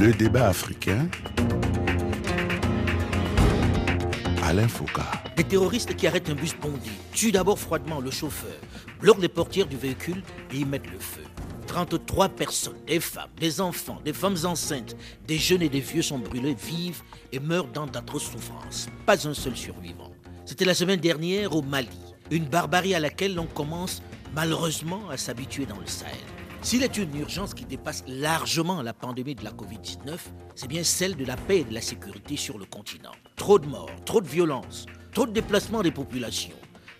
Le débat africain. Alain Foucault. Des terroristes qui arrêtent un bus bondé, tuent d'abord froidement le chauffeur, bloquent les portières du véhicule et y mettent le feu. 33 personnes, des femmes, des enfants, des femmes enceintes, des jeunes et des vieux sont brûlés vifs et meurent dans d'atroces souffrances. Pas un seul survivant. C'était la semaine dernière au Mali, une barbarie à laquelle l'on commence malheureusement à s'habituer dans le Sahel. S'il est une urgence qui dépasse largement la pandémie de la Covid-19, c'est bien celle de la paix et de la sécurité sur le continent. Trop de morts, trop de violence, trop de déplacements des populations,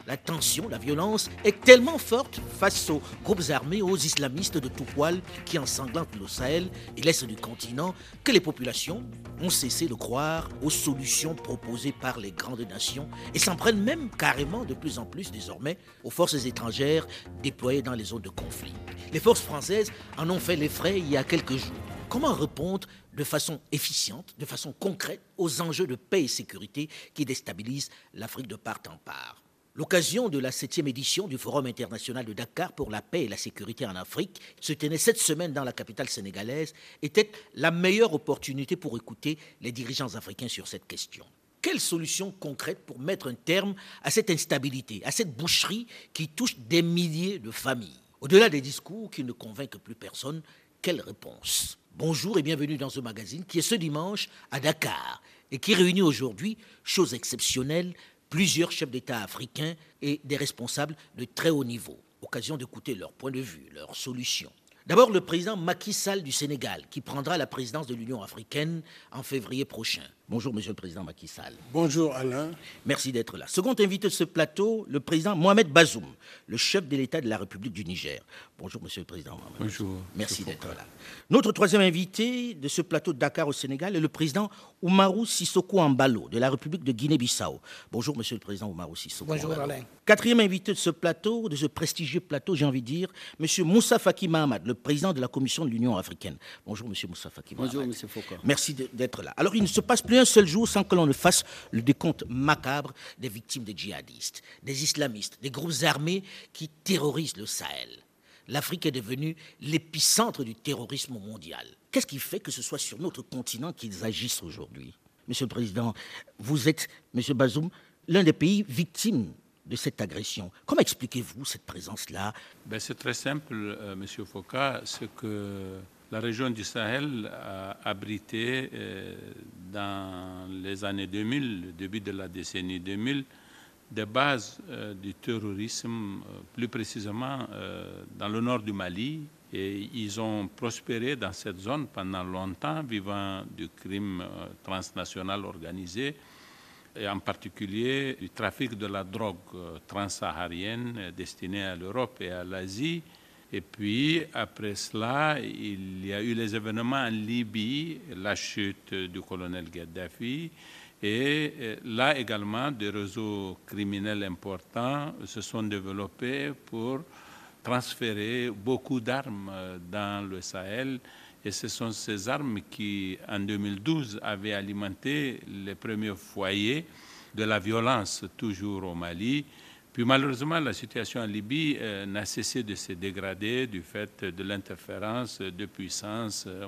la tension, la violence est tellement forte face aux groupes armés, aux islamistes de tout poil qui ensanglantent le Sahel et l'est du continent que les populations ont cessé de croire aux solutions proposées par les grandes nations et s'en prennent même carrément de plus en plus désormais aux forces étrangères déployées dans les zones de conflit. Les forces françaises en ont fait les frais il y a quelques jours. Comment répondre de façon efficiente, de façon concrète aux enjeux de paix et sécurité qui déstabilisent l'Afrique de part en part? L'occasion de la septième édition du Forum international de Dakar pour la paix et la sécurité en Afrique se tenait cette semaine dans la capitale sénégalaise était la meilleure opportunité pour écouter les dirigeants africains sur cette question. Quelles solutions concrètes pour mettre un terme à cette instabilité, à cette boucherie qui touche des milliers de familles? Au-delà des discours qui ne convainquent plus personne, quelle réponse Bonjour et bienvenue dans ce magazine qui est ce dimanche à Dakar et qui réunit aujourd'hui, chose exceptionnelle, plusieurs chefs d'État africains et des responsables de très haut niveau. Occasion d'écouter leur point de vue, leurs solutions. D'abord, le président Macky Sall du Sénégal, qui prendra la présidence de l'Union africaine en février prochain. Bonjour, Monsieur le Président Macky Sall. Bonjour, Alain. Merci d'être là. Second invité de ce plateau, le président Mohamed Bazoum, le chef de l'État de la République du Niger. Bonjour, Monsieur le Président. Mohamed. Bonjour. Merci d'être là. Notre troisième invité de ce plateau de Dakar au Sénégal est le président Oumarou Sissoko Ambalo de la République de Guinée-Bissau. Bonjour, Monsieur le Président Oumarou Sissoko. Bonjour, Ambalo. Alain. Quatrième invité de ce plateau, de ce prestigieux plateau, j'ai envie de dire, Monsieur Moussa Faki Mahamad, le président de la Commission de l'Union africaine. Bonjour, Monsieur Moussa Faki Bonjour, Mahamad. Monsieur Foucault. Merci d'être là. Alors, il ne se passe plus un seul jour sans que l'on ne fasse le décompte macabre des victimes des djihadistes, des islamistes, des groupes armés qui terrorisent le Sahel. L'Afrique est devenue l'épicentre du terrorisme mondial. Qu'est-ce qui fait que ce soit sur notre continent qu'ils agissent aujourd'hui? Monsieur le Président, vous êtes, Monsieur Bazoum, l'un des pays victimes de cette agression. Comment expliquez-vous cette présence-là? Ben, c'est très simple, euh, Monsieur Foucault. Ce que la région du Sahel a abrité euh, dans les années 2000, le début de la décennie 2000, des bases euh, du terrorisme, euh, plus précisément dans le nord du Mali. Et ils ont prospéré dans cette zone pendant longtemps, vivant du crime transnational organisé et en particulier du trafic de la drogue transsaharienne destinée à l'Europe et à l'Asie. Et puis, après cela, il y a eu les événements en Libye, la chute du colonel Gaddafi, et euh, là également, des réseaux criminels importants se sont développés pour transférer beaucoup d'armes euh, dans le Sahel. Et ce sont ces armes qui, en 2012, avaient alimenté les premiers foyers de la violence, toujours au Mali. Puis malheureusement, la situation en Libye euh, n'a cessé de se dégrader du fait de l'interférence de puissances euh,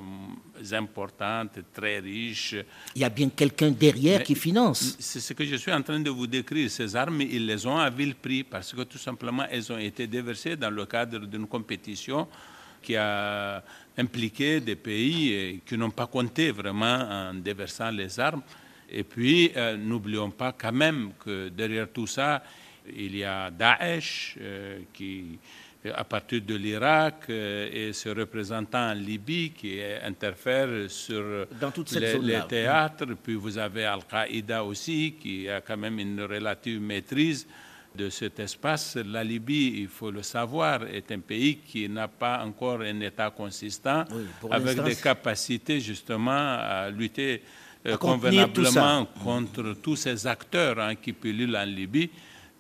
importantes, très riches, Il y a bien quelqu'un derrière Mais- qui finance. c'est ce que je suis en train de vous décrire. Ces armes, ils les ont à vil prix parce que tout simplement, elles ont été déversées dans le cadre d'une compétition qui a impliqué des pays euh, qui n'ont pas compté vraiment en déversant les armes. Et puis, euh, n'oublions pas quand même que derrière tout ça, il y a Daesh euh, qui, à partir de l'Irak, euh, et ce représentant en Libye qui euh, interfère sur Dans toute cette les, théâtres. Puis vous avez Al-Qaïda aussi, qui a quand même une relative maîtrise de cet espace. La Libye, il faut le savoir, est un pays qui n'a pas encore un État consistant, Oui, avec des capacités justement à lutter euh, À tout convenablement contre tous ces acteurs hein, qui pullulent en Libye.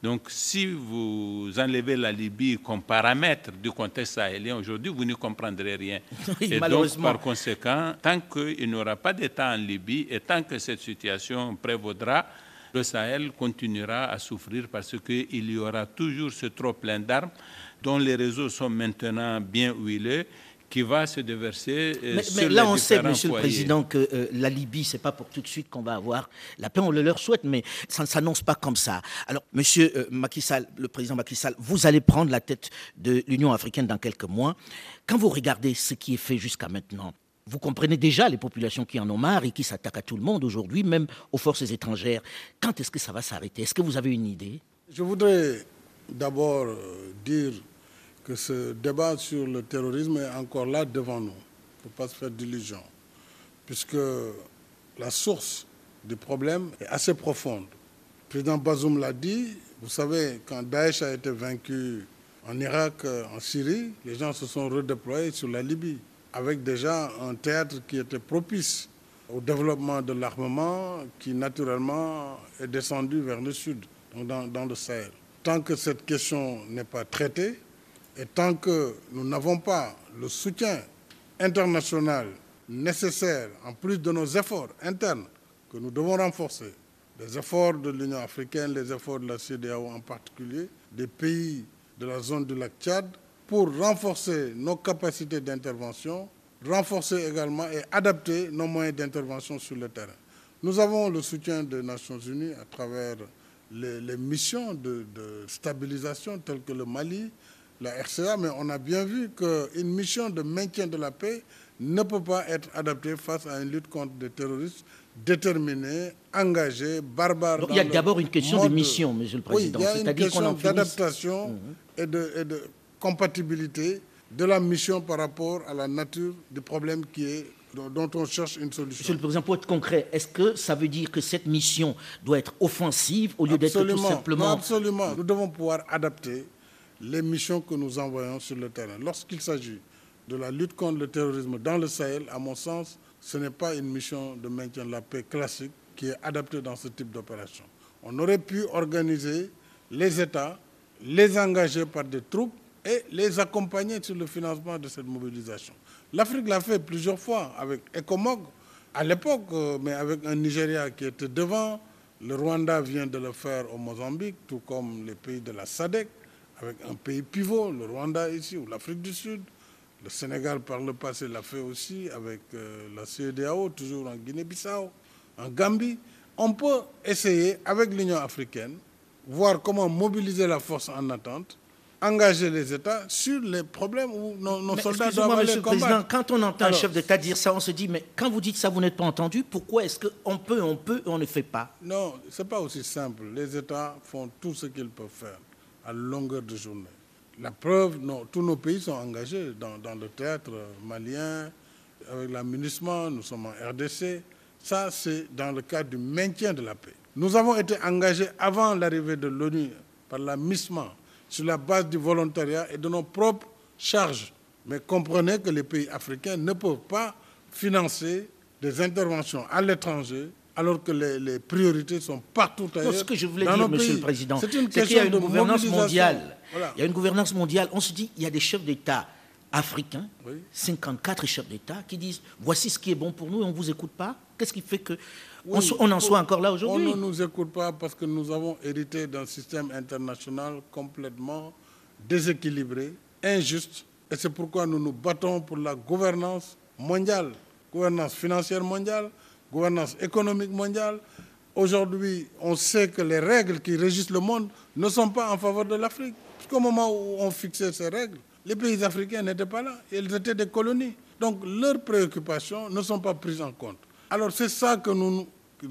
Donc, si vous enlevez la Libye comme paramètre du contexte sahélien aujourd'hui, vous ne comprendrez rien. Oui, et donc, malheureusement. par conséquent, tant qu'il n'y aura pas d'État en Libye et tant que cette situation prévaudra, le Sahel continuera à souffrir parce qu'il y aura toujours ce trop plein d'armes dont les réseaux sont maintenant bien huilés qui va se déverser. Mais, mais là, on sait, Monsieur le Président, que euh, la Libye, c'est pas pour tout de suite qu'on va avoir la paix. On le leur souhaite, mais ça ne s'annonce pas comme ça. Alors, Monsieur euh, Macky Sall, le président Macky Sall, vous allez prendre la tête de l'Union africaine dans quelques mois. Quand vous regardez ce qui est fait jusqu'à maintenant, vous comprenez déjà les populations qui en ont marre et qui s'attaquent à tout le monde aujourd'hui, même aux forces étrangères. Quand est-ce que ça va s'arrêter? Est-ce que vous avez une idée? Je voudrais d'abord euh, dire que ce débat sur le terrorisme est encore là devant nous. Il ne faut pas se faire d'illusions, puisque la source du problème est assez profonde. Le président Bazoum l'a dit, vous savez, quand Daesh a été vaincu en Irak, en Syrie, les gens se sont redéployés sur la Libye avec déjà un théâtre qui était propice au développement de l'armement qui naturellement est descendu vers le sud, donc dans, le Sahel. Tant que cette question n'est pas traitée et tant que nous n'avons pas le soutien international nécessaire, en plus de nos efforts internes que nous devons renforcer, les efforts de l'Union africaine, les efforts de la CDAO en particulier, des pays de la zone du lac Tchad, pour renforcer nos capacités d'intervention, renforcer également et adapter nos moyens d'intervention sur le terrain. Nous avons le soutien des Nations Unies à travers les, missions de, stabilisation telles que le Mali, la RCA, mais on a bien vu qu'une mission de maintien de la paix ne peut pas être adaptée face à une lutte contre des terroristes déterminés, engagés, barbares. Donc, il y a d'abord une question de mission, Monsieur le Président. Oui, il y a une question d'adaptation mmh. et, de, et de compatibilité de la mission par rapport à la nature du problème qui est, dont on cherche une solution. Monsieur le Président, pour être concret, est-ce que ça veut dire que cette mission doit être offensive au lieu d'être tout simplement... Non, absolument. Nous devons pouvoir adapter les missions que nous envoyons sur le terrain. Lorsqu'il s'agit de la lutte contre le terrorisme dans le Sahel, à mon sens, ce n'est pas une mission de maintien de la paix classique qui est adaptée dans ce type d'opération. On aurait pu organiser les États, les engager par des troupes et les accompagner sur le financement de cette mobilisation. L'Afrique l'a fait plusieurs fois avec ECOMOG à l'époque, mais avec un Nigeria qui était devant. Le Rwanda vient de le faire au Mozambique, tout comme les pays de la SADC, avec un pays pivot, le Rwanda ici ou l'Afrique du Sud. Le Sénégal, par le passé, l'a fait aussi avec euh, la CEDAO, toujours en Guinée-Bissau, en Gambie. On peut essayer, avec l'Union africaine, voir comment mobiliser la force en attente engager les États sur les problèmes où nos, nos soldats doivent aller Monsieur combattre. Président, quand on entend Alors, un chef d'État dire ça, on se dit, mais quand vous dites ça, vous n'êtes pas entendu, pourquoi est-ce qu'on peut, on peut, on ne fait pas? Non, ce n'est pas aussi simple. Les États font tout ce qu'ils peuvent faire à longueur de journée. La preuve, tous nos pays sont engagés dans, le théâtre malien, avec la MINUSMA, nous sommes en RDC. Ça, c'est dans le cadre du maintien de la paix. Nous avons été engagés avant l'arrivée de l'ONU par la MISMA, sur la base du volontariat et de nos propres charges. Mais comprenez que les pays africains ne peuvent pas financer des interventions à l'étranger alors que les, les, priorités sont partout ailleurs. Non, ce que je voulais dire, Monsieur le Président, c'est qu'il y a une gouvernance mondiale. Voilà. Il y a une gouvernance mondiale. On se dit, il y a des chefs d'État africains, oui. 54 chefs d'État, qui disent voici ce qui est bon pour nous et on ne vous écoute pas. Qu'est-ce qui fait que oui, on, on, en soit encore là aujourd'hui On ne nous écoute pas parce que nous avons hérité d'un système international complètement déséquilibré, injuste, et c'est pourquoi nous nous battons pour la gouvernance mondiale, gouvernance financière mondiale, gouvernance économique mondiale. Aujourd'hui, on sait que les règles qui régissent le monde ne sont pas en faveur de l'Afrique. Jusqu'au moment où on fixait ces règles, les pays africains n'étaient pas là, ils étaient des colonies. Donc leurs préoccupations ne sont pas prises en compte. Alors c'est ça que nous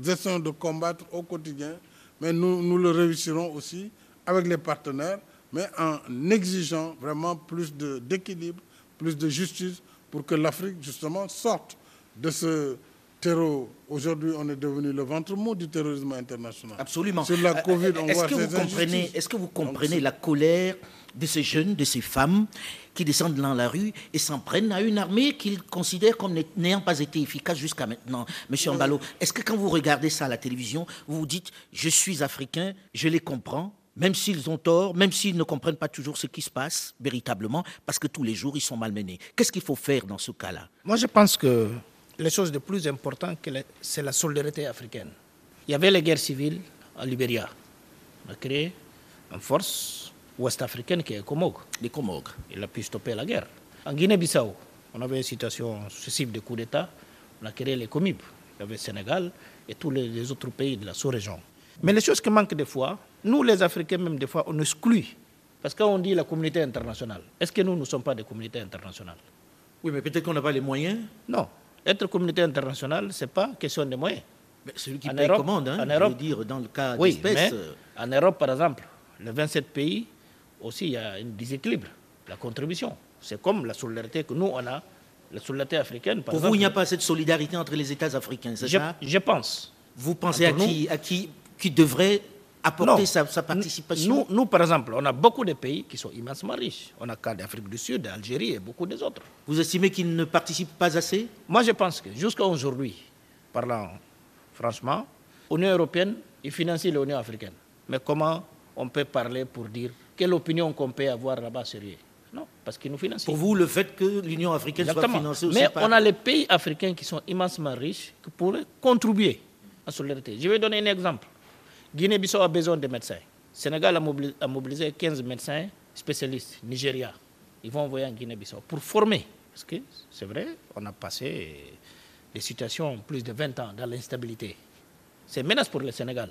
essayons de combattre au quotidien, mais nous, nous le réussirons aussi avec les partenaires, mais en exigeant vraiment plus d'équilibre, plus de justice, pour que l'Afrique, justement, sorte de ce terreau. Aujourd'hui, on est devenu le ventre mou du terrorisme international. Absolument. Sur la COVID, on est voit que ces vous comprenez, Est-ce que vous comprenez Donc, la colère de ces jeunes, de ces femmes qui descendent dans la rue et s'en prennent à une armée qu'ils considèrent comme n'ayant pas été efficace jusqu'à maintenant. Monsieur oui. Mbalo, est-ce que quand vous regardez ça à la télévision, vous vous dites, je suis africain, je les comprends, même s'ils ont tort, même s'ils ne comprennent pas toujours ce qui se passe véritablement, parce que tous les jours, ils sont malmenés. Qu'est-ce qu'il faut faire dans ce cas-là? Moi, je pense que les choses de plus importantes, c'est la solidarité africaine. Il y avait les guerres civiles en Libéria. On a créé une force ouest-africaine qui est Comog. Les Comog. Il a pu stopper la guerre. En Guinée-Bissau, On avait une situation successive de coups d'État. On a créé les COMIP. Il y avait le Sénégal et tous les, autres pays de la sous-région. Mais les choses qui manquent des fois, nous les Africains même des fois, on exclut. Parce que quand on dit la communauté internationale, est-ce que nous ne sommes pas des communautés internationales? Oui, mais peut-être qu'on n'a pas les moyens. Non. Être communauté internationale, ce n'est pas question de moyens. Mais celui qui paye commande, hein, en Europe, dire, dans le cas oui, mais euh, en Europe, par exemple, les 27 pays, aussi, il y a un déséquilibre, la contribution. C'est comme la solidarité que nous, on a, la solidarité africaine. Pour vous, il n'y a pas cette solidarité entre les États africains, c'est ça? Je pense. Vous pensez à qui, à qui, qui devrait apporter sa, participation nous, nous, par exemple, on a beaucoup de pays qui sont immensément riches. On a cas d'Afrique du Sud, d'Algérie et beaucoup des autres. Vous estimez qu'ils ne participent pas assez? Moi, je pense que jusqu'à aujourd'hui, parlant franchement, l'Union européenne, il financie l'Union africaine. Mais comment on peut parler pour dire quelle opinion qu'on peut avoir là-bas sérieux Non, parce qu'ils nous financent. Pour vous, le fait que l'Union africaine soit financée aussi Mais on a les pays africains qui sont immensément riches qui pourraient contribuer à la solidarité. Je vais donner un exemple. Guinée-Bissau a besoin de médecins. Sénégal a mobilisé 15 médecins spécialistes, Nigeria. Ils vont envoyer en Guinée-Bissau pour former. Parce que c'est vrai, on a passé des situations plus de 20 ans dans l'instabilité. C'est une menace pour le Sénégal.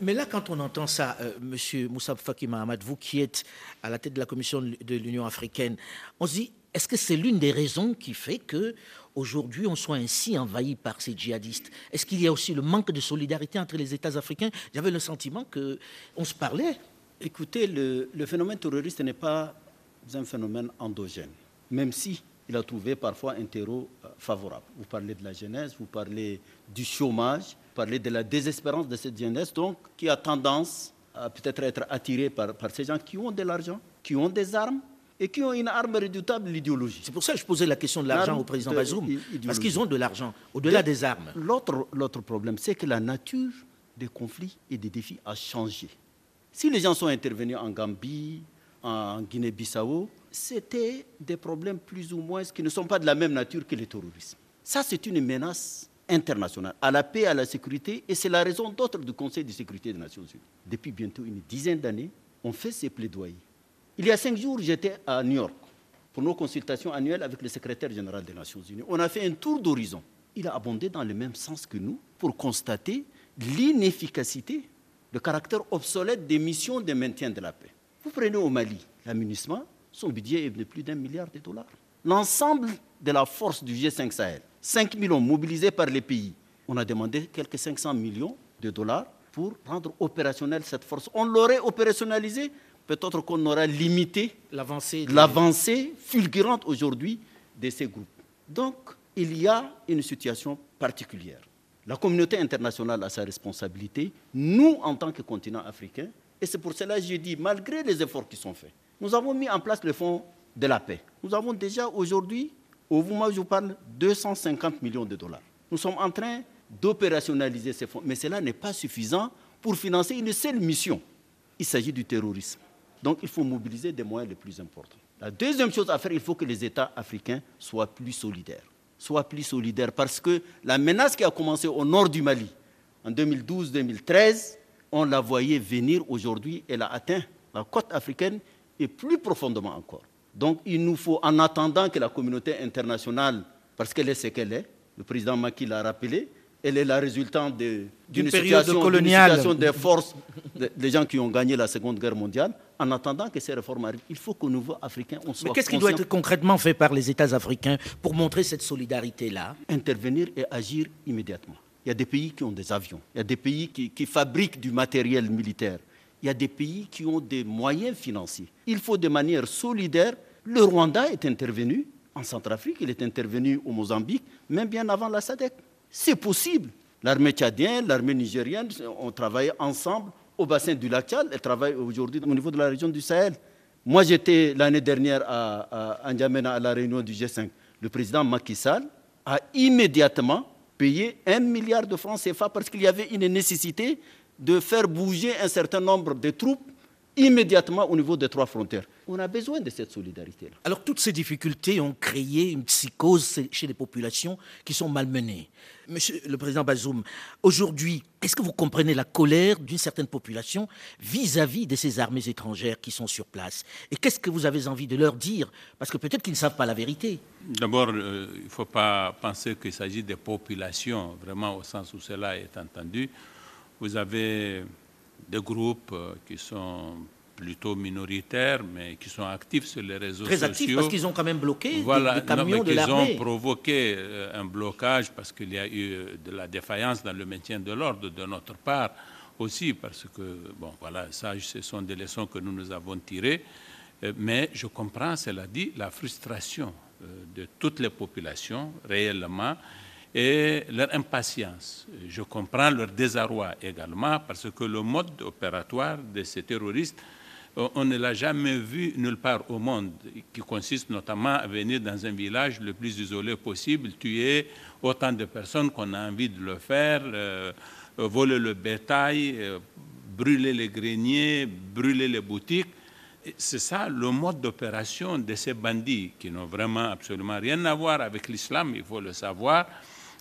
Mais, là, quand on entend ça. Euh, Monsieur Moussa Faki Mahamad, vous qui êtes à la tête de la Commission de l'Union africaine, on se dit, est-ce que c'est l'une des raisons qui fait que aujourd'hui on soit ainsi envahi par ces djihadistes Est-ce qu'il y a aussi le manque de solidarité entre les États africains? J'avais le sentiment que on se parlait. Écoutez, le, le phénomène terroriste n'est pas un phénomène endogène, même si il a trouvé parfois un terreau euh, favorable. Vous parlez de la jeunesse, vous parlez du chômage, vous parlez de la désespérance de cette jeunesse, donc qui a tendance à peut-être être attirée par, par ces gens qui ont de l'argent, qui ont des armes et qui ont une arme rédoutable, l'idéologie. C'est pour ça que je posais la question de l'argent au président Bazoum, parce qu'ils ont de l'argent, au-delà des armes. L'autre problème, c'est que la nature des conflits et des défis a changé. Si les gens sont intervenus en Gambie, en Guinée-Bissau, c'était des problèmes plus ou moins qui ne sont pas de la même nature que le terrorisme. Ça, c'est une menace internationale à la paix, à la sécurité, et c'est la raison d'autre du Conseil de sécurité des Nations Unies. Depuis bientôt une dizaine d'années, on fait ces plaidoyers. Il y a cinq jours, j'étais à New York pour nos consultations annuelles avec le secrétaire général des Nations Unies. On a fait un tour d'horizon. Il a abondé dans le même sens que nous pour constater l'inefficacité, le caractère obsolète des missions de maintien de la paix. Vous prenez au Mali, l'amunissement, son budget est de plus d'un milliard de dollars. L'ensemble de la force du G5 Sahel, 5 millions mobilisés par les pays, on a demandé quelques 500 millions de dollars pour rendre opérationnelle cette force. On l'aurait opérationnalisée, peut-être qu'on aura limité l'avancée fulgurante aujourd'hui de ces groupes. Donc, il y a une situation particulière. La communauté internationale a sa responsabilité, nous, en tant que continent africain, et c'est pour cela que je dis, malgré les efforts qui sont faits, nous avons mis en place le fonds de la paix. Nous avons déjà aujourd'hui, au moment où je vous parle, 250 millions de dollars. Nous sommes en train d'opérationnaliser ces fonds, mais cela n'est pas suffisant pour financer une seule mission. Il s'agit du terrorisme. Donc il faut mobiliser des moyens les plus importants. La deuxième chose à faire, il faut que les États africains soient plus solidaires. Soient plus solidaires parce que la menace qui a commencé au nord du Mali en 2012-2013, on la voyait venir aujourd'hui, elle a atteint la côte africaine et plus profondément encore. Donc il nous faut, en attendant que la communauté internationale, parce qu'elle est ce qu'elle est, le président Maki l'a rappelé, elle est la résultante d'une situation, situation, des forces des gens qui ont gagné la Seconde Guerre mondiale. En attendant que ces réformes arrivent, il faut qu'au niveau africain, on soit. Mais qu'est-ce qui doit être concrètement fait par les États africains pour montrer cette solidarité-là? Intervenir et agir immédiatement. Il y a des pays qui ont des avions, il y a des pays qui fabriquent du matériel militaire, il y a des pays qui ont des moyens financiers. Il faut de manière solidaire. Le Rwanda est intervenu en Centrafrique, il est intervenu au Mozambique, même bien avant la SADC. C'est possible. L'armée tchadienne, l'armée nigérienne ont travaillé ensemble au bassin du lac Tchad. Elles travaillent aujourd'hui au niveau de la région du Sahel. Moi, j'étais l'année dernière à, à N'Djamena à la réunion du G5. Le président Macky Sall a immédiatement payé un milliard de francs CFA parce qu'il y avait une nécessité de faire bouger un certain nombre de troupes immédiatement au niveau des trois frontières. On a besoin de cette solidarité-là. Alors toutes ces difficultés ont créé une psychose chez les populations qui sont malmenées. Monsieur le Président Bazoum, aujourd'hui, est-ce que vous comprenez la colère d'une certaine population vis-à-vis de ces armées étrangères qui sont sur place? Et qu'est-ce que vous avez envie de leur dire? Parce que peut-être qu'ils ne savent pas la vérité. D'abord, euh, il ne faut pas penser qu'il s'agit des populations, vraiment au sens où cela est entendu. Vous avez des groupes euh, qui sont plutôt minoritaires, mais qui sont actifs sur les réseaux Très sociaux. actifs parce qu'ils ont quand même bloqué des- Voilà, des, camions non, mais de qu'ils ont provoqué euh, un blocage parce qu'il y a eu euh, de la défaillance dans le maintien de l'ordre de notre part aussi, parce que, bon, voilà, ça, ce sont des leçons que nous nous avons tirées. Mais je comprends, cela dit, la frustration de toutes les populations réellement et leur impatience. Je comprends leur désarroi également parce que le mode opératoire de ces terroristes, on on ne l'a jamais vu nulle part au monde, qui consiste notamment à venir dans un village le plus isolé possible, tuer autant de personnes qu'on a envie de le faire, euh, euh, voler le bétail, euh, brûler les greniers, brûler les boutiques. C'est ça le mode d'opération de ces bandits qui n'ont vraiment absolument rien à voir avec l'islam, il faut le savoir.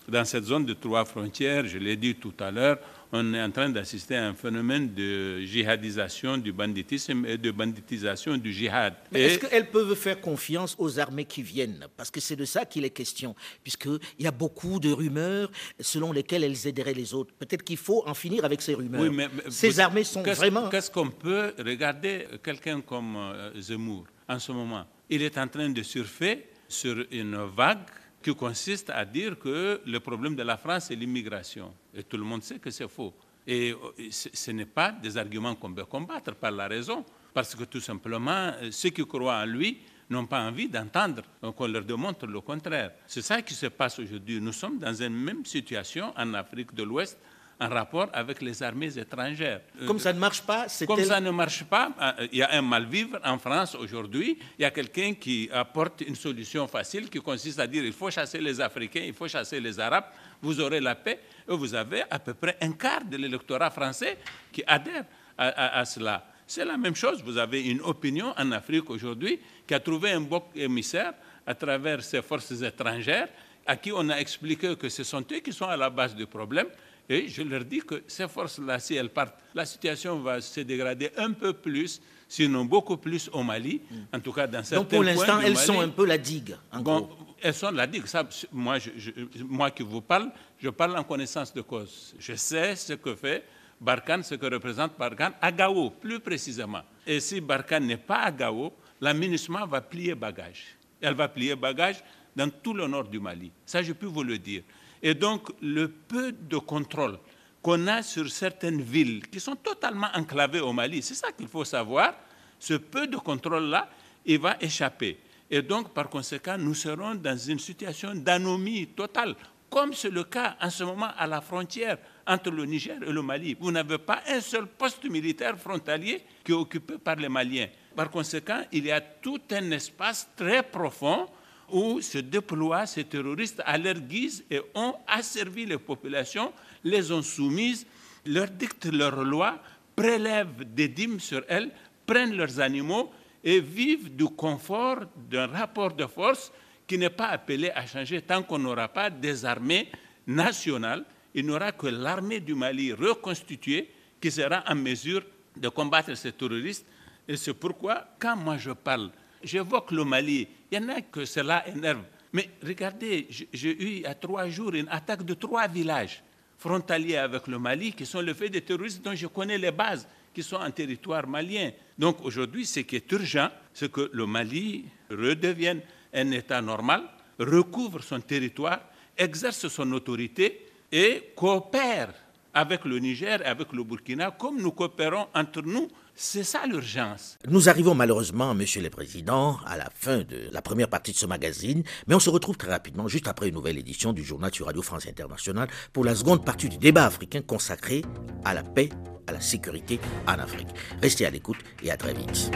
Dans cette zone de trois frontières, je l'ai dit tout à l'heure, on est en train d'assister à un phénomène de jihadisation du banditisme et de banditisation du jihad. Mais est-ce qu'elles peuvent faire confiance aux armées qui viennent? Parce que c'est de ça qu'il est question, puisqu'il y a beaucoup de rumeurs selon lesquelles elles aideraient les autres. Peut-être qu'il faut en finir avec ces rumeurs. Oui, mais- mais ces vous- armées sont qu'est-ce- vraiment... Qu'est-ce qu'on peut regarder quelqu'un comme euh, Zemmour en ce moment? Il est en train de surfer sur une vague qui consiste à dire que le problème de la France c'est l'immigration. Et tout le monde sait que c'est faux. Et euh, ce n'est pas des arguments qu'on peut combattre par la raison, parce que tout simplement, euh, ceux qui croient en lui n'ont pas envie d'entendre euh, qu'on leur démontre le contraire. C'est ça qui se passe aujourd'hui. Nous sommes dans une même situation en Afrique de l'Ouest en rapport avec les armées étrangères. Euh, Comme ça ne marche pas, c'est comme tel- ça ne marche pas, euh, il y a un mal-vivre en France aujourd'hui. Il y a quelqu'un qui apporte une solution facile qui consiste à dire il faut chasser les Africains, il faut chasser les Arabes, vous aurez la paix. Et vous avez à peu près un quart de l'électorat français qui adhère à, à- à cela. C'est la même chose. Vous avez une opinion en Afrique aujourd'hui qui a trouvé un bon émissaire à travers ces forces étrangères à qui on a expliqué que ce sont eux qui sont à la base du problème. Et je leur dis que ces forces-là, si elles partent, la situation va se dégrader un peu plus, sinon beaucoup plus au Mali, en tout cas dans certains Donc pour l'instant, elles Mali. sont un peu la digue, en Bon, gros. elles sont la digue. Ça, moi, je- je- moi qui vous parle, je parle en connaissance de cause. Je sais ce que fait Barkhane, ce que représente Barkhane à Gao, plus précisément. Et si Barkhane n'est pas à Gao, la MINUSMA va plier bagage. Elle va plier bagage dans tout le nord du Mali. Ça, je peux vous le dire. Et donc, le peu de contrôle qu'on a sur certaines villes qui sont totalement enclavées au Mali, c'est ça qu'il faut savoir. Ce peu de contrôle-là, il va échapper. Et donc, par conséquent, nous serons dans une situation d'anomie totale, comme c'est le cas en ce moment à la frontière entre le Niger et le Mali. Vous n'avez pas un seul poste militaire frontalier qui est occupé par les Maliens. Par conséquent, il y a tout un espace très profond où se déploient ces terroristes à leur guise et ont asservi les populations, les ont soumises, leur dictent leurs lois, prélèvent des dîmes sur elles, prennent leurs animaux et vivent du confort d'un rapport de force qui n'est pas appelé à changer tant qu'on n'aura pas des armées nationales. Il n'y aura que l'armée du Mali reconstituée qui sera en mesure de combattre ces terroristes. Et c'est pourquoi, quand moi je parle, j'évoque le Mali, il y en a que cela énerve. Mais regardez, j'ai- eu il y a trois jours une attaque de trois villages frontaliers avec le Mali qui sont le fait des terroristes dont je connais les bases, qui sont en territoire malien. Donc aujourd'hui, ce qui est urgent, c'est que le Mali redevienne un État normal, recouvre son territoire, exerce son autorité et coopère avec le Niger et avec le Burkina comme nous coopérons entre nous. C'est ça l'urgence. Nous arrivons malheureusement, Monsieur le Président, à la fin de la première partie de ce magazine, mais on se retrouve très rapidement, juste après une nouvelle édition du journal sur Radio France Internationale, pour la seconde partie du débat africain consacré à la paix, à la sécurité en Afrique. Restez à l'écoute et à très vite.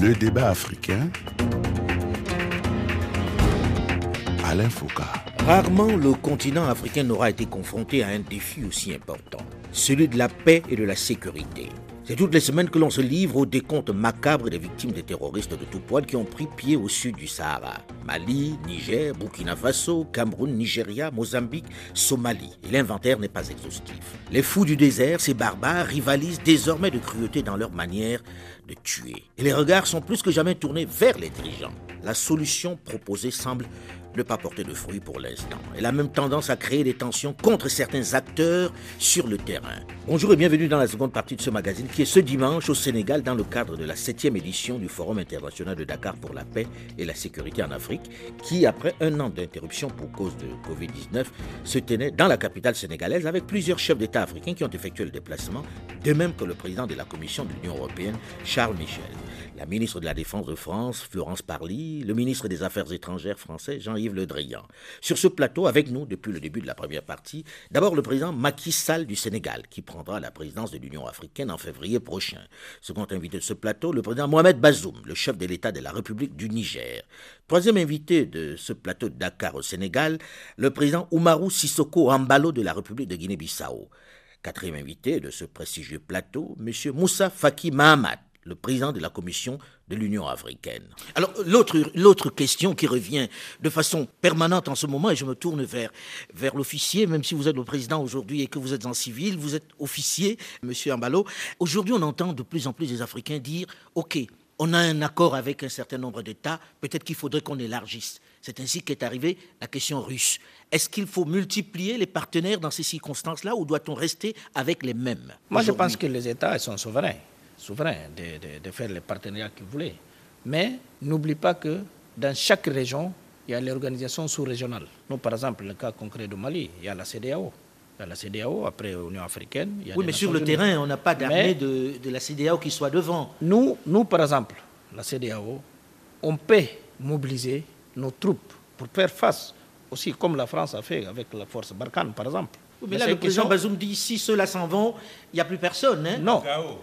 Le débat africain. Alain Foucault. Rarement le continent africain n'aura été confronté à un défi aussi important, celui de la paix et de la sécurité. C'est toutes les semaines que l'on se livre au décompte macabre des victimes des terroristes de tout poil qui ont pris pied au sud du Sahara. Mali, Niger, Burkina Faso, Cameroun, Nigeria, Mozambique, Somalie. Et l'inventaire n'est pas exhaustif. Les fous du désert, ces barbares, rivalisent désormais de cruauté dans leur manière de tuer. Et les regards sont plus que jamais tournés vers les dirigeants. La solution proposée semble ne pas porter de fruits pour l'instant. Elle a même tendance à créer des tensions contre certains acteurs sur le terrain. Bonjour et bienvenue dans la seconde partie de ce magazine qui est ce dimanche au Sénégal dans le cadre de la septième édition du Forum international de Dakar pour la paix et la sécurité en Afrique qui, après un an d'interruption pour cause de Covid-19, se tenait dans la capitale sénégalaise avec plusieurs chefs d'État africains qui ont effectué le déplacement, de même que le président de la Commission de l'Union européenne, Charles Michel la ministre de la Défense de France, Florence Parly, le ministre des Affaires étrangères français, Jean-Yves Le Drian. Sur ce plateau, avec nous depuis le début de la première partie, d'abord le président Macky Sall du Sénégal, qui prendra la présidence de l'Union africaine en février prochain. Second invité de ce plateau, le président Mohamed Bazoum, le chef de l'État de la République du Niger. Troisième invité de ce plateau de Dakar au Sénégal, le président Oumarou Sissoko Ambalo de la République de Guinée-Bissau. Quatrième invité de ce prestigieux plateau, M. Moussa Faki Mahamat, le président de la Commission de l'Union africaine. Alors l'autre, question qui revient de façon permanente en ce moment, et je me tourne vers, vers l'officier, même si vous êtes le président aujourd'hui et que vous êtes en civil, vous êtes officier, monsieur Ambalo. Aujourd'hui, on entend de plus en plus des Africains dire, OK, on a un accord avec un certain nombre d'États, peut-être qu'il faudrait qu'on élargisse. C'est ainsi qu'est arrivée la question russe. Est-ce qu'il faut multiplier les partenaires dans ces circonstances-là ou doit-on rester avec les mêmes Moi, je pense que les États sont souverains souverain de, faire les partenariats qu'il voulait. Mais n'oublie pas que dans chaque région, il y a l'organisation sous-régionale. Nous, par exemple, le cas concret de Mali, il y a la CDAO. Il y a la CDAO, après l'Union africaine. oui, mais sur le terrain, on n'a pas d'armée de, de, la CDAO qui soit devant. Nous, nous, par exemple, la CDAO, on peut mobiliser nos troupes pour faire face aussi, comme la France a fait avec la force Barkhane, par exemple mais, là, le président Bazoum dit si ceux-là s'en vont, il n'y a plus personne. Hein non.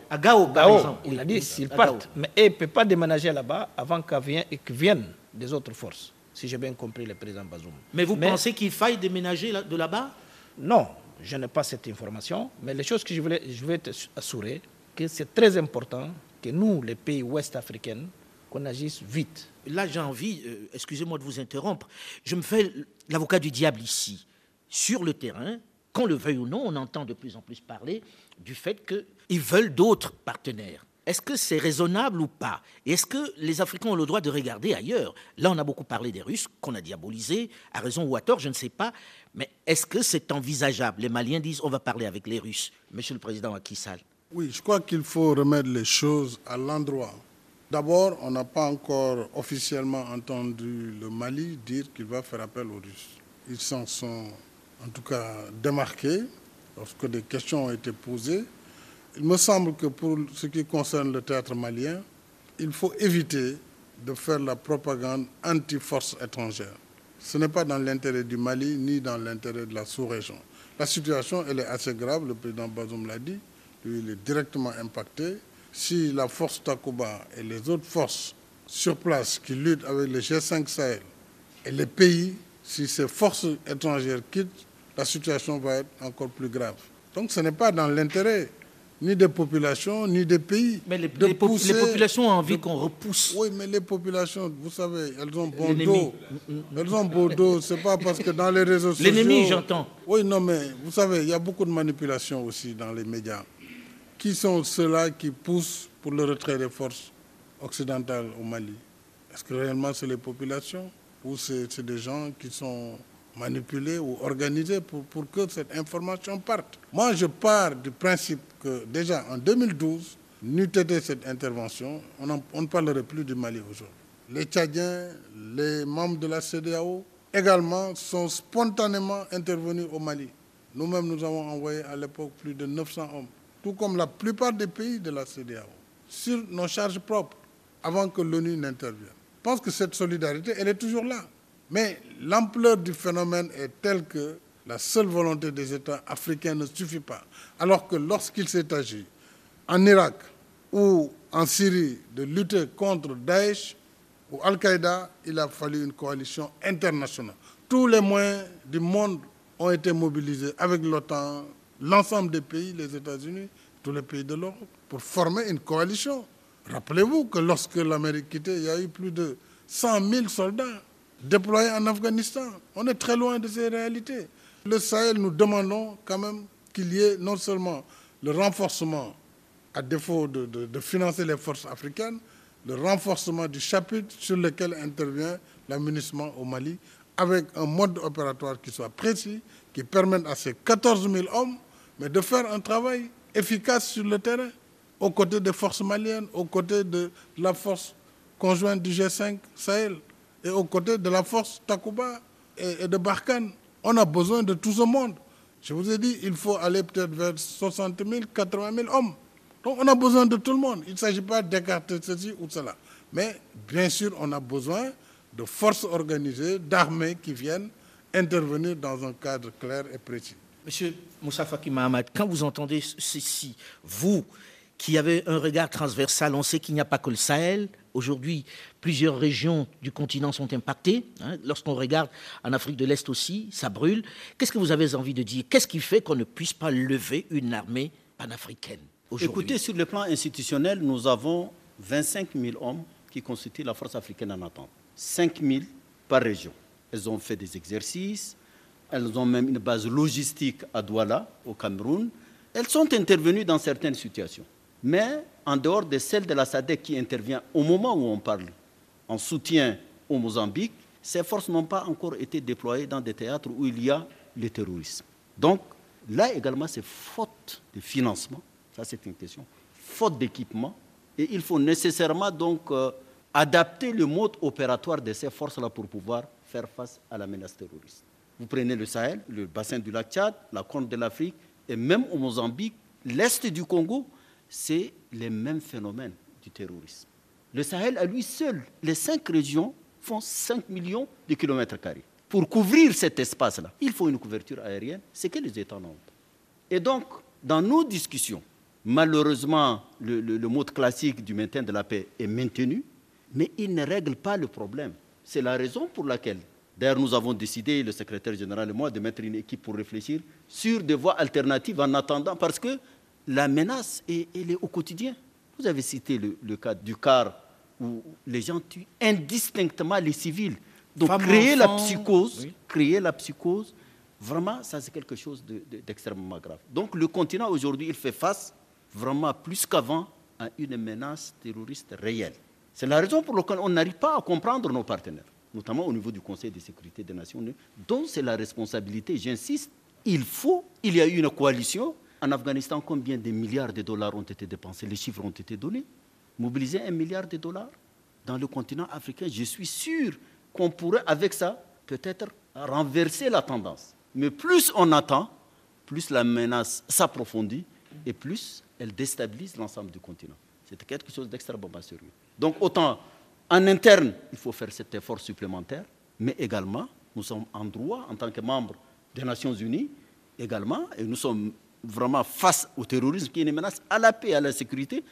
À Gao, par exemple. Il a dit s'ils partent. Mais il ne peut pas déménager là-bas avant qu'ils viennent des autres forces, si j'ai bien compris le président Bazoum. Mais vous pensez qu'il faille déménager de là-bas? Non, je n'ai pas cette information. Mais les choses que je voulais, je vais t'assurer, que c'est très important que nous, les pays ouest africains, qu'on agisse vite. Là, j'ai envie, euh, excusez-moi de vous interrompre, je me fais l'avocat du diable ici. Sur le terrain, qu'on le veuille ou non, on entend de plus en plus parler du fait qu'ils veulent d'autres partenaires. Est-ce que c'est raisonnable ou pas? Est-ce que les Africains ont le droit de regarder ailleurs? Là, on a beaucoup parlé des Russes, qu'on a diabolisés, à raison ou à tort, je ne sais pas. Mais est-ce que c'est envisageable? Les Maliens disent on va parler avec les Russes. Monsieur le Président Akissal. Oui, je crois qu'il faut remettre les choses à l'endroit. D'abord, on n'a pas encore officiellement entendu le Mali dire qu'il va faire appel aux Russes. Ils s'en sont en tout cas démarqué lorsque des questions ont été posées. Il me semble que pour ce qui concerne le théâtre malien, il faut éviter de faire la propagande anti-force étrangère. Ce n'est pas dans l'intérêt du Mali ni dans l'intérêt de la sous-région. La situation, elle est assez grave, le président Bazoum l'a dit, lui, il est directement impacté. Si la force Takuba et les autres forces sur place qui luttent avec les G5 Sahel et les pays, si ces forces étrangères quittent, la situation va être encore plus grave. Donc ce n'est pas dans l'intérêt ni des populations, ni des pays. Mais les, populations ont envie qu'on repousse. Oui, mais les populations, vous savez, elles ont bon dos. Elles ont bon dos, c'est pas parce que dans les réseaux sociaux... L'ennemi, j'entends. Oui, non, mais vous savez, il y a beaucoup de manipulations aussi dans les médias. Qui sont ceux-là qui poussent pour le retrait des forces occidentales au Mali? Est-ce que réellement c'est les populations ou c'est des gens qui sont manipuler ou organiser pour, pour, que cette information parte. Moi, je pars du principe que déjà en 2012, n'eût été cette intervention, on, on, ne parlerait plus du Mali aujourd'hui. Les Tchadiens, les membres de la CDAO également sont spontanément intervenus au Mali. Nous-mêmes, nous avons envoyé à l'époque plus de 900 hommes, tout comme la plupart des pays de la CDAO, sur nos charges propres, avant que l'ONU n'intervienne. Je pense que cette solidarité, elle est toujours là. Mais l'ampleur du phénomène est telle que la seule volonté des États africains ne suffit pas. Alors que lorsqu'il s'est agi en Irak ou en Syrie de lutter contre Daesh ou Al-Qaïda, il a fallu une coalition internationale. tous les moyens du monde ont été mobilisés avec l'OTAN, l'ensemble des pays, les États-Unis, tous les pays de l'Europe, pour former une coalition. Rappelez-vous que lorsque l'Amérique quittait, il y a eu plus de 100 000 soldats déployés en Afghanistan. On est très loin de ces réalités. Le Sahel, nous demandons quand même qu'il y ait non seulement le renforcement, à défaut de, de financer les forces africaines, le renforcement du chapitre sur lequel intervient l'amunissement au Mali, avec un mode opératoire qui soit précis, qui permette à ces 14 000 hommes mais de faire un travail efficace sur le terrain, aux côtés des forces maliennes, aux côtés de la force conjointe du G5 Sahel et aux côtés de la force Takuba et, de Barkhane. On a besoin de tout ce monde. Je vous ai dit, il faut aller peut-être vers 60 000, 80 000 hommes. Donc on a besoin de tout le monde. Il ne s'agit pas d'écarter ceci ou cela. Mais bien sûr, on a besoin de forces organisées, d'armées qui viennent intervenir dans un cadre clair et précis. Monsieur Moussa Faki Mahamad, quand vous entendez ceci, vous qui avez un regard transversal, on sait qu'il n'y a pas que le Sahel. Aujourd'hui, plusieurs régions du continent sont impactées. Hein. Lorsqu'on regarde en Afrique de l'Est aussi, ça brûle. Qu'est-ce que vous avez envie de dire? Qu'est-ce qui fait qu'on ne puisse pas lever une armée panafricaine Écoutez, sur le plan institutionnel, nous avons 25 000 hommes qui constituent la force africaine en attente. 5 000 par région. Elles ont fait des exercices, elles ont même une base logistique à Douala, au Cameroun. Elles sont intervenues dans certaines situations. Mais en dehors de celle de la SADC qui intervient au moment où on parle en soutien au Mozambique, ces forces n'ont pas encore été déployées dans des théâtres où il y a le terrorisme. Donc là également, c'est faute de financement, ça c'est une question, faute d'équipement, et il faut nécessairement donc euh, adapter le mode opératoire de ces forces-là pour pouvoir faire face à la menace terroriste. Vous prenez le Sahel, le bassin du lac Tchad, la Corne de l'Afrique, et même au Mozambique, l'Est du Congo, c'est les mêmes phénomènes du terrorisme. Le Sahel, à lui seul, les cinq régions font 5 millions de kilomètres carrés. Pour couvrir cet espace-là, il faut une couverture aérienne, c'est que les États n'ont pas. Et donc, dans nos discussions, malheureusement, le, le mode classique du maintien de la paix est maintenu, mais il ne règle pas le problème. C'est la raison pour laquelle D'ailleurs, nous avons décidé, le secrétaire général et moi, de mettre une équipe pour réfléchir sur des voies alternatives en attendant, parce que la menace, est, elle est au quotidien. Vous avez cité le, cas du car où les gens tuent indistinctement les civils. Donc créer la psychose, créer la psychose, vraiment, ça c'est quelque chose d'extrêmement grave. Donc le continent aujourd'hui, il fait face vraiment plus qu'avant à une menace terroriste réelle. C'est la raison pour laquelle on n'arrive pas à comprendre nos partenaires notamment au niveau du Conseil de sécurité des Nations Unies, dont c'est la responsabilité. J'insiste, il faut, il y a eu une coalition. En Afghanistan, combien de milliards de dollars ont été dépensés? Les chiffres ont été donnés. Mobiliser un milliard de dollars dans le continent africain, je suis sûr qu'on pourrait, avec ça, peut-être renverser la tendance. Mais plus on attend, plus la menace s'approfondit et plus elle déstabilise l'ensemble du continent. C'est quelque chose d'extrêmement sérieux. Donc autant en interne, il faut faire cet effort supplémentaire, mais également, nous sommes en droit, en tant que membres des Nations Unies, également, et nous sommes vraiment face au terrorisme qui est une menace à la paix et à la sécurité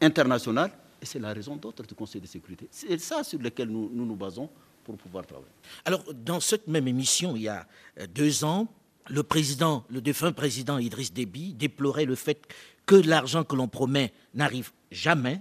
internationale, et c'est la raison d'être du Conseil de sécurité. C'est ça sur lequel nous, nous, nous basons pour pouvoir travailler. Alors, dans cette même émission, il y a euh, deux ans, le président, le défunt président Idriss Déby déplorait le fait que l'argent que l'on promet n'arrive jamais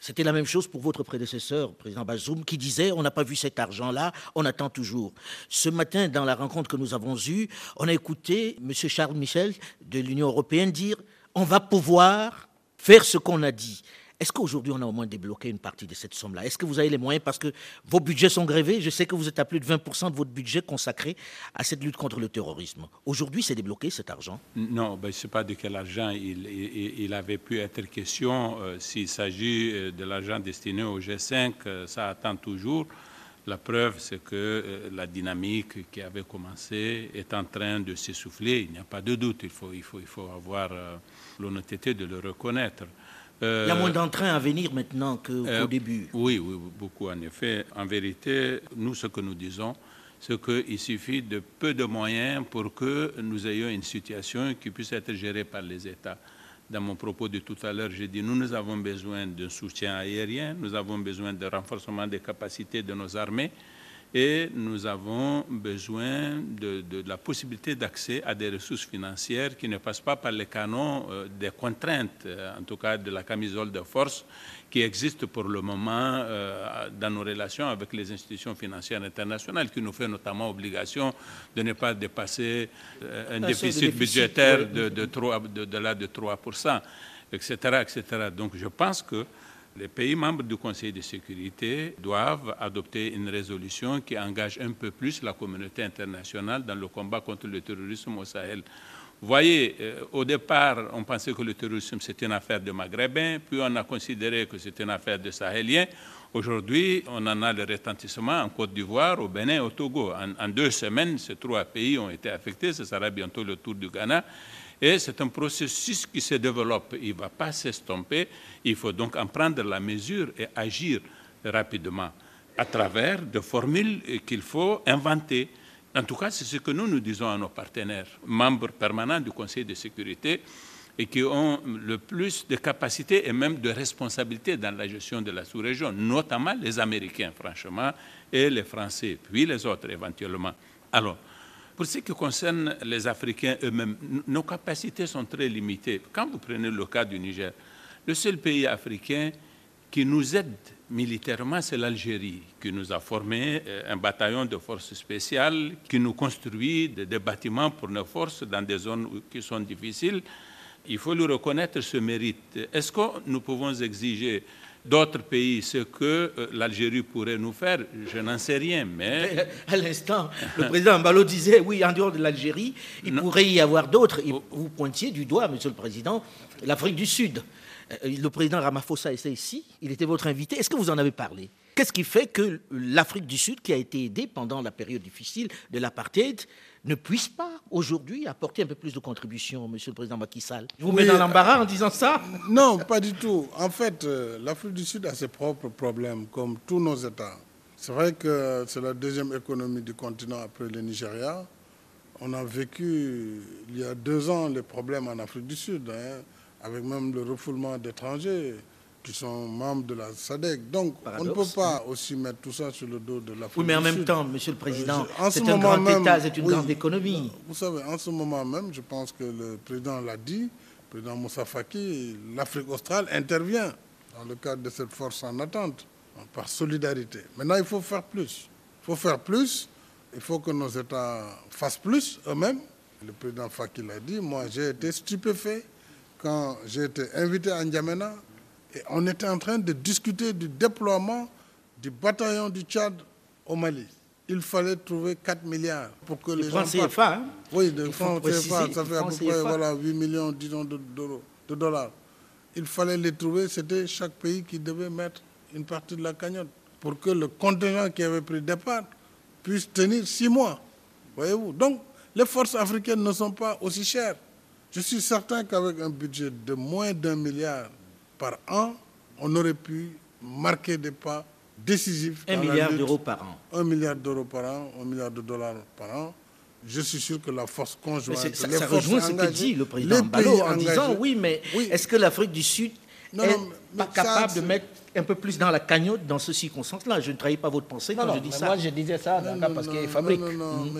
c'était la même chose pour votre prédécesseur, président Bazoum, qui disait on n'a pas vu cet argent-là, on attend toujours. Ce matin, dans la rencontre que nous avons eue, on a écouté M. Charles Michel de l'Union européenne dire on va pouvoir faire ce qu'on a dit. Est-ce qu'aujourd'hui, on a au moins débloqué une partie de cette somme-là? Est-ce que vous avez les moyens? Parce que vos budgets sont grévés. Je sais que vous êtes à plus de 20% de votre budget consacré à cette lutte contre le terrorisme. Aujourd'hui, c'est débloqué cet argent? Non, je ne sais pas de quel argent il, avait pu être question. Euh, s'il s'agit euh, de l'argent destiné au G5, euh, ça attend toujours. La preuve, c'est que la dynamique qui avait commencé est en train de s'essouffler. Il n'y a pas de doute. Il faut, il faut avoir l'honnêteté de le reconnaître. Il y a moins d'entrain à venir maintenant qu'au euh, début. Oui, oui, beaucoup en effet. En vérité, nous, ce que nous disons, c'est qu'il suffit de peu de moyens pour que nous ayons une situation qui puisse être gérée par les États. Dans mon propos de tout à l'heure, j'ai dit nous, nous avons besoin d'un soutien aérien, nous avons besoin de renforcement des capacités de nos armées, et nous avons besoin de, la possibilité d'accès à des ressources financières qui ne passent pas par les canons euh, des contraintes, euh, en tout cas de la camisole de force qui existe pour le moment euh, dans nos relations avec les institutions financières internationales, qui nous fait notamment obligation de ne pas dépasser un, déficit, budgétaire de, de, 3, de, de, là de 3%, etc., etc. Donc je pense que les pays membres du Conseil de sécurité doivent adopter une résolution qui engage un peu plus la communauté internationale dans le combat contre le terrorisme au Sahel. Vous voyez, euh, au départ, on pensait que le terrorisme, c'était une affaire de Maghrébins, puis on a considéré que c'était une affaire de Sahéliens. Aujourd'hui, on en a le retentissement en Côte d'Ivoire, au Bénin au Togo. En, en, deux semaines, ces trois pays ont été affectés. Ce sera bientôt le tour du Ghana. Et c'est un processus qui se développe. Il ne va pas s'estomper. Il faut donc en prendre la mesure et agir rapidement à travers des formules qu'il faut inventer. En tout cas, c'est ce que nous nous disons à nos partenaires, membres permanents du Conseil de sécurité, et qui ont le plus de capacités et même de responsabilités dans la gestion de la sous-région, notamment les Américains, franchement, et les Français, puis les autres éventuellement. Alors, pour ce qui concerne les Africains eux-mêmes, nos capacités sont très limitées. Quand vous prenez le cas du Niger, le seul pays africain qui nous aide militairement, c'est l'Algérie, qui nous a formé euh, un bataillon de forces spéciales, qui nous construit des bâtiments pour nos forces dans des zones qui sont difficiles. Il faut lui reconnaître ce mérite. Est-ce que nous pouvons exiger d'autres pays, ce que euh, l'Algérie pourrait nous faire, je n'en sais rien. Mais... À l'instant, le président Mbalo disait, oui, en dehors de l'Algérie, il pourrait y avoir d'autres. Oh. Vous pointiez du doigt, monsieur le président, l'Afrique du Sud. Euh, le président Ramaphosa était ici, il était votre invité. Est-ce que vous en avez parlé? Qu'est-ce qui fait que l'Afrique du Sud, qui a été aidée pendant la période difficile de l'apartheid, ne puisse pas aujourd'hui apporter un peu plus de contribution, Monsieur le Président Macky Sall Je vous mets dans l'embarras en disant ça Non, pas du tout. En fait, euh, l'Afrique du Sud a ses propres problèmes, comme tous nos États. C'est vrai que c'est la deuxième économie du continent après le Nigeria. On a vécu il y a deux ans les problèmes en Afrique du Sud, hein, avec même le refoulement d'étrangers qui sont membres de la SADC. Donc, on ne peut pas aussi mettre tout ça sur le dos de l'Afrique Oui, mais en même temps, Monsieur le Président, euh, c'est un grand État, c'est une grande économie. Vous savez, en ce moment même, je pense que le Président l'a dit, le Président Moussa Faki, l'Afrique australe intervient dans le cadre de cette force en attente, par solidarité. Maintenant, il faut faire plus. Il faut faire plus. Il faut que nos États fassent plus eux-mêmes. Le président Faki l'a dit, moi j'ai été stupéfait quand j'ai été invité à N'Djamena et on était en train de discuter du déploiement du bataillon du Tchad au Mali. Il fallait trouver 4 milliards pour que les gens... CFA, hein Oui, de francs CFA, ça fait à peu près voilà, 8 millions, disons, de, de dollars. Il fallait les trouver, c'était chaque pays qui devait mettre une partie de la cagnotte pour que le contingent qui avait pris départ puisse tenir 6 mois. Voyez-vous? Donc, les forces africaines ne sont pas aussi chères. Je suis certain qu'avec un budget de moins d'un milliard par an, on aurait pu marquer des pas décisifs. Un milliard d'euros par an. Un milliard d'euros par an, un milliard de dollars par an. Je suis sûr que la force conjointe, ça, les ça rejoint ce que dit le président Ballot en disant oui, mais est-ce que l'Afrique du Sud non, est pas capable de mettre un peu plus dans la cagnotte dans ce circonstance-là. Je ne trahis pas votre pensée quand je dis ça. Moi, je disais ça parce qu'il fabrique.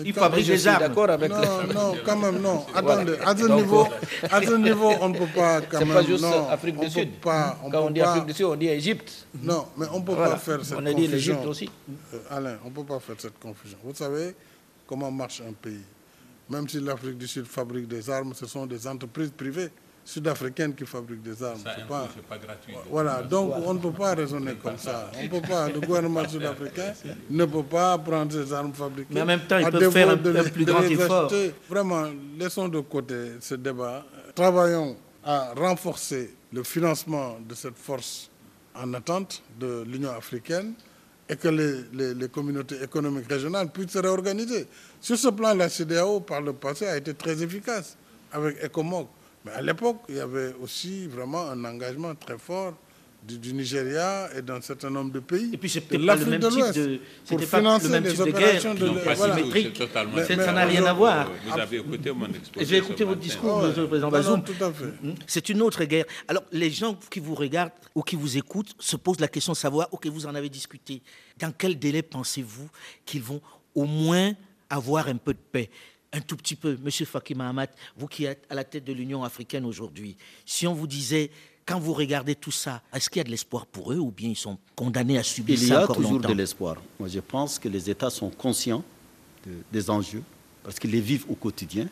Il fabrique des armes. d'accord avec Non, non, quand même, non. Attendez, à ce niveau, à ce niveau, on ne peut pas quand même. C'est pas juste Afrique du Sud. Pas, on quand on dit Afrique du Sud, on dit Égypte. Non, mais on ne peut pas faire cette confusion. On a dit l'Égypte aussi. Euh, Alain, on ne peut pas faire cette confusion. Vous savez comment marche un pays? Même si l'Afrique du Sud fabrique des armes, ce sont des entreprises privées sud-africaine qui fabrique des armes. C'est pas, pas, gratuit. Voilà, donc on ne peut pas raisonner comme ça. On peut pas, le gouvernement sud-africain ne peut pas prendre ces armes fabriquées. Mais en même temps, il peut faire un, plus grand effort. Vraiment, laissons de côté ce débat. Travaillons à renforcer le financement de cette force en attente de l'Union africaine et que les, les, communautés économiques régionales puissent se réorganiser. Sur ce plan, la CDAO, par le passé, a été très efficace avec ECOMOG. Mais à l'époque, il y avait aussi vraiment un engagement très fort du, Nigeria et d'un certain nombre de pays. Et puis c'est peut-être pas le même type de, pour pas financer le même les type de opérations guerre, de, Non, pas voilà. totalement Ça n'a rien à voir. Vous avez écouté mon exposé. J'ai écouté votre discours, monsieur le président Bazoum. Hmm? C'est une autre guerre. Alors, les gens qui vous regardent ou qui vous écoutent se posent la question de savoir, ok, vous en avez discuté. Dans quel délai pensez-vous qu'ils vont au moins avoir un peu de paix? Un tout petit peu. Monsieur Faki Mahamat, vous qui êtes à la tête de l'Union africaine aujourd'hui, si on vous disait, quand vous regardez tout ça, est-ce qu'il y a de l'espoir pour eux ou bien ils sont condamnés à subir Il y ça a encore toujours longtemps de l'espoir. Moi, je pense que les États sont conscients de- des enjeux parce qu'ils les vivent au quotidien.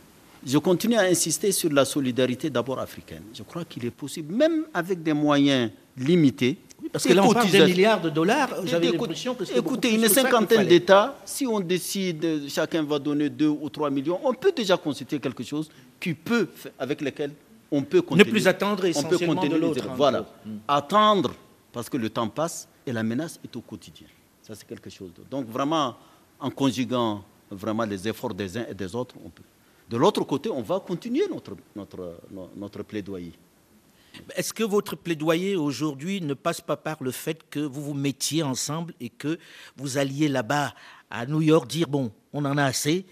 Je continue à insister sur la solidarité d'abord africaine. Je crois qu'il est possible, même avec des moyens limités. Parce que des là, on parle d'un cotisations- milliard de dollars. J'avais l'impression que Écoutez, une cinquantaine d'États, si on décide, chacun va donner 2 ou 3 millions, on peut déjà constituer quelque chose qui peut, avec lequel on peut contenir. plus attendre on peut essentiellement de l'autre, en Voilà. Mm. Attendre, parce que le temps passe et la menace est au quotidien. Ça, c'est quelque chose d'autre. Donc, vraiment, en conjuguant vraiment les efforts des uns et des autres, on peut. De l'autre côté, on va continuer notre, notre, no- notre plaidoyer. Est-ce que votre plaidoyer aujourd'hui ne passe pas par le fait que vous vous mettiez ensemble et que vous alliez là-bas à New York dire bon, on en a assez,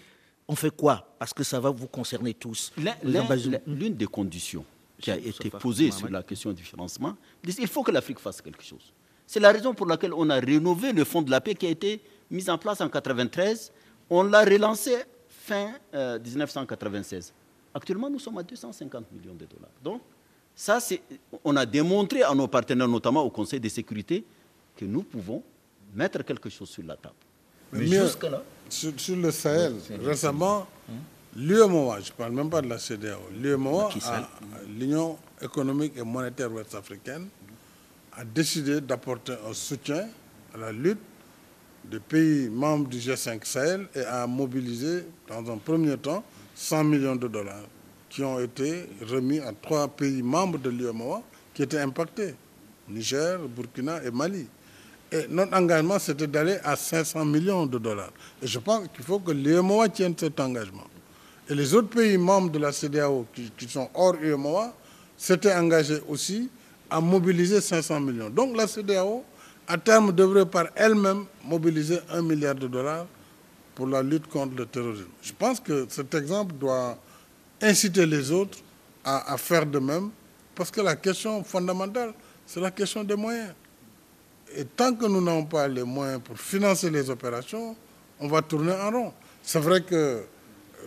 on fait quoi? Parce que ça va vous concerner tous. L'une des conditions qui a été posée sur la question du financement, il faut que l'Afrique fasse quelque chose. C'est la raison pour laquelle on a rénové le Fonds de la paix qui a été mis en place en 1993. On l'a relancé fin euh, 1996. Actuellement, nous sommes à 250 millions de dollars. Donc, ça, c'est, on a démontré à nos partenaires, notamment au Conseil de sécurité, que nous pouvons mettre quelque chose sur la table. Mais jusque-là, Sur, sur le Sahel, récemment, l'UMOA, je ne parle même pas de la CDAO, l'UMOA, l'Union économique et monétaire ouest-africaine, a décidé d'apporter un soutien à la lutte des pays membres du G5 Sahel et a mobilisé, dans un premier temps, 100 millions de dollars qui ont été remis à trois pays membres de l'UMOA qui étaient impactés, Niger, Burkina et Mali. Et notre engagement, c'était d'aller à 500 millions de dollars. Et je pense qu'il faut que l'UMOA tienne cet engagement. Et les autres pays membres de la CDAO qui, sont hors UMOA s'étaient engagés aussi à mobiliser 500 millions. Donc la CDAO, à terme, devrait par elle-même mobiliser un milliard de dollars pour la lutte contre le terrorisme. Je pense que cet exemple doit inciter les autres à, faire de même, parce que la question fondamentale, c'est la question des moyens. Et tant que nous n'avons pas les moyens pour financer les opérations, on va tourner en rond. C'est vrai que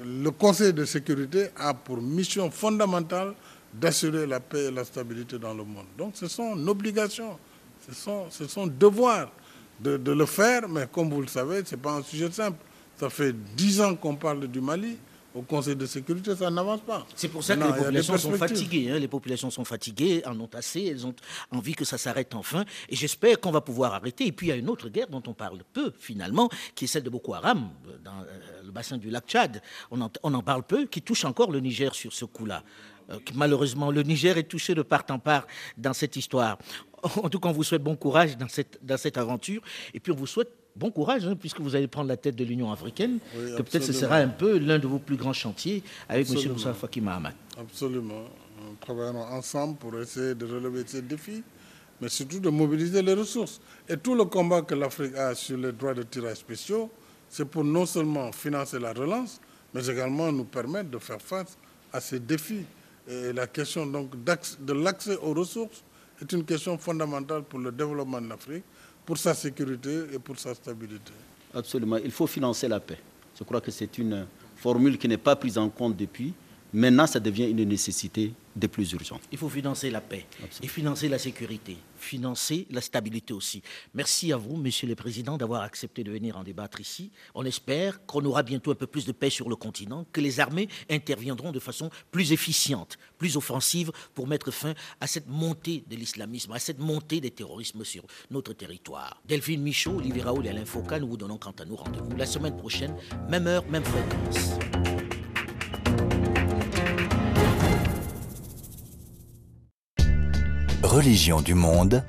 le Conseil de sécurité a pour mission fondamentale d'assurer la paix et la stabilité dans le monde. Donc c'est son obligation, c'est son, son devoir de, de le faire, mais comme vous le savez, ce n'est pas un sujet simple. Ça fait dix ans qu'on parle du Mali. Au Conseil de sécurité, ça n'avance pas. C'est pour ça que Non, les populations sont fatiguées. hein. Les populations sont fatiguées, en ont assez, elles ont envie que ça s'arrête enfin. Et j'espère qu'on va pouvoir arrêter. Et puis il y a une autre guerre dont on parle peu, finalement, qui est celle de Boko Haram, dans euh, le bassin du lac Tchad. On en, on en parle peu, qui touche encore le Niger sur ce coup-là. Euh, malheureusement, le Niger est touché de part en part dans cette histoire. En tout cas, on vous souhaite bon courage dans cette, dans cette aventure. Et puis on vous souhaite bon courage, hein, puisque vous allez prendre la tête de l'Union africaine, Oui, que peut-être ce sera un peu l'un de vos plus grands chantiers avec M. Moussa Faki Mahamat. Absolument. Nous travaillerons ensemble pour essayer de relever ces défis, mais surtout de mobiliser les ressources. Et tout le combat que l'Afrique a sur les droits de tirage spéciaux, c'est pour non seulement financer la relance, mais également nous permettre de faire face à ces défis. Et la question donc de l'accès aux ressources est une question fondamentale pour le développement de l'Afrique, pour sa sécurité et pour sa stabilité. Absolument. Il faut financer la paix. Je crois que c'est une formule qui n'est pas prise en compte depuis. Maintenant, ça devient une nécessité de plus urgente. Il faut financer la paix Absolument. et financer la sécurité, financer la stabilité aussi. Merci à vous, Monsieur le Président, d'avoir accepté de venir en débattre ici. On espère qu'on aura bientôt un peu plus de paix sur le continent, que les armées interviendront de façon plus efficiente, plus offensive pour mettre fin à cette montée de l'islamisme, à cette montée des terrorismes sur notre territoire. Delphine Michaud, Olivier Raoul et Alain Foucault, nous vous donnons quant à nous rendez-vous la semaine prochaine, même heure, même fréquence. Religion du monde